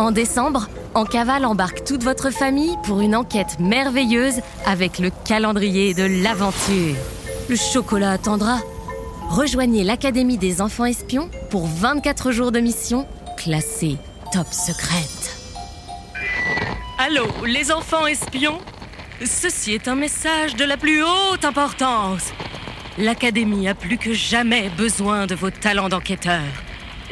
En décembre, En Cavale embarque toute votre famille pour une enquête merveilleuse avec le calendrier de l'aventure. Le chocolat attendra. Rejoignez l'Académie des enfants espions pour 24 jours de mission classée top secrète. Allô, les enfants espions? Ceci est un message de la plus haute importance. L'Académie a plus que jamais besoin de vos talents d'enquêteur.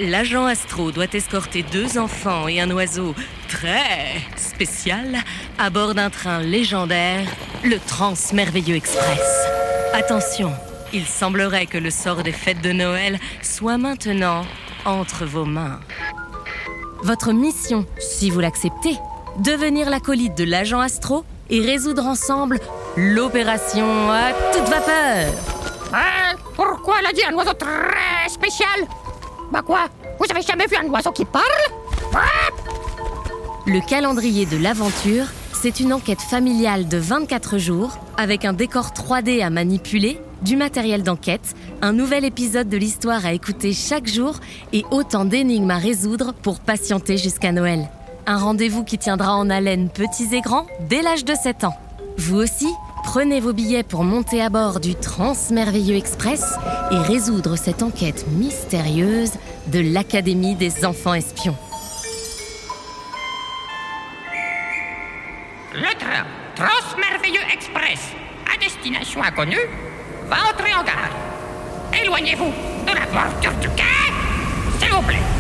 L'agent Astro doit escorter deux enfants et un oiseau très spécial à bord d'un train légendaire, le Transmerveilleux Express. Attention, il semblerait que le sort des fêtes de Noël soit maintenant entre vos mains. Votre mission, si vous l'acceptez, devenir l'acolyte de l'agent Astro et résoudre ensemble l'opération à toute vapeur. Hein Pourquoi elle a dit un oiseau très spécial? Quoi Vous avez jamais vu un oiseau qui parle Le calendrier de l'aventure, c'est une enquête familiale de 24 jours avec un décor 3D à manipuler, du matériel d'enquête, un nouvel épisode de l'histoire à écouter chaque jour et autant d'énigmes à résoudre pour patienter jusqu'à Noël. Un rendez-vous qui tiendra en haleine petits et grands dès l'âge de 7 ans. Vous aussi, prenez vos billets pour monter à bord du Transmerveilleux Express et résoudre cette enquête mystérieuse de l'Académie des enfants espions. Le train Transmerveilleux Express à destination inconnue va entrer en gare. Éloignez-vous de la bordure du quai, s'il vous plaît.